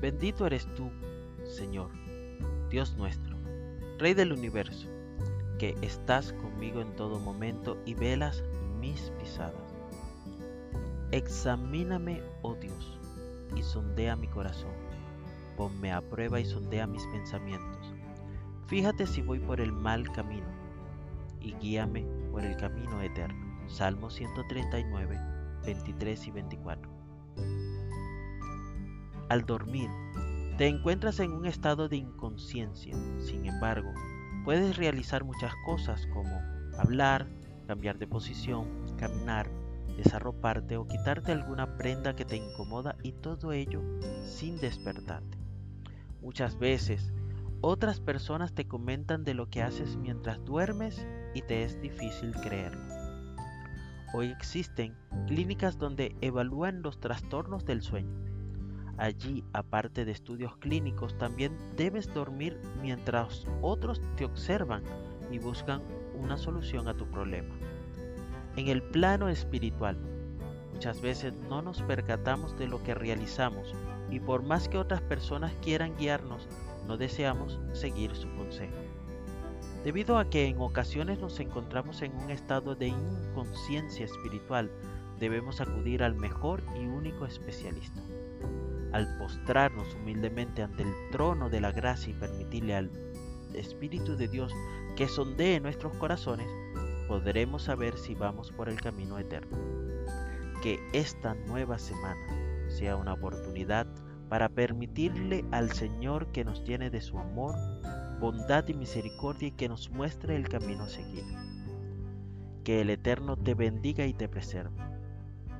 Bendito eres tú, Señor, Dios nuestro, Rey del universo, que estás conmigo en todo momento y velas mis pisadas. Examíname, oh Dios, y sondea mi corazón. Ponme a prueba y sondea mis pensamientos. Fíjate si voy por el mal camino y guíame por el camino eterno. Salmo 139, 23 y 24. Al dormir, te encuentras en un estado de inconsciencia. Sin embargo, puedes realizar muchas cosas como hablar, cambiar de posición, caminar, desarroparte o quitarte alguna prenda que te incomoda y todo ello sin despertarte. Muchas veces otras personas te comentan de lo que haces mientras duermes y te es difícil creerlo. Hoy existen clínicas donde evalúan los trastornos del sueño. Allí, aparte de estudios clínicos, también debes dormir mientras otros te observan y buscan una solución a tu problema. En el plano espiritual, muchas veces no nos percatamos de lo que realizamos y por más que otras personas quieran guiarnos, no deseamos seguir su consejo. Debido a que en ocasiones nos encontramos en un estado de inconsciencia espiritual, debemos acudir al mejor y único especialista. Al postrarnos humildemente ante el trono de la gracia y permitirle al Espíritu de Dios que sondee nuestros corazones, podremos saber si vamos por el camino eterno. Que esta nueva semana sea una oportunidad para permitirle al Señor que nos llene de su amor, bondad y misericordia y que nos muestre el camino a seguir. Que el Eterno te bendiga y te preserve.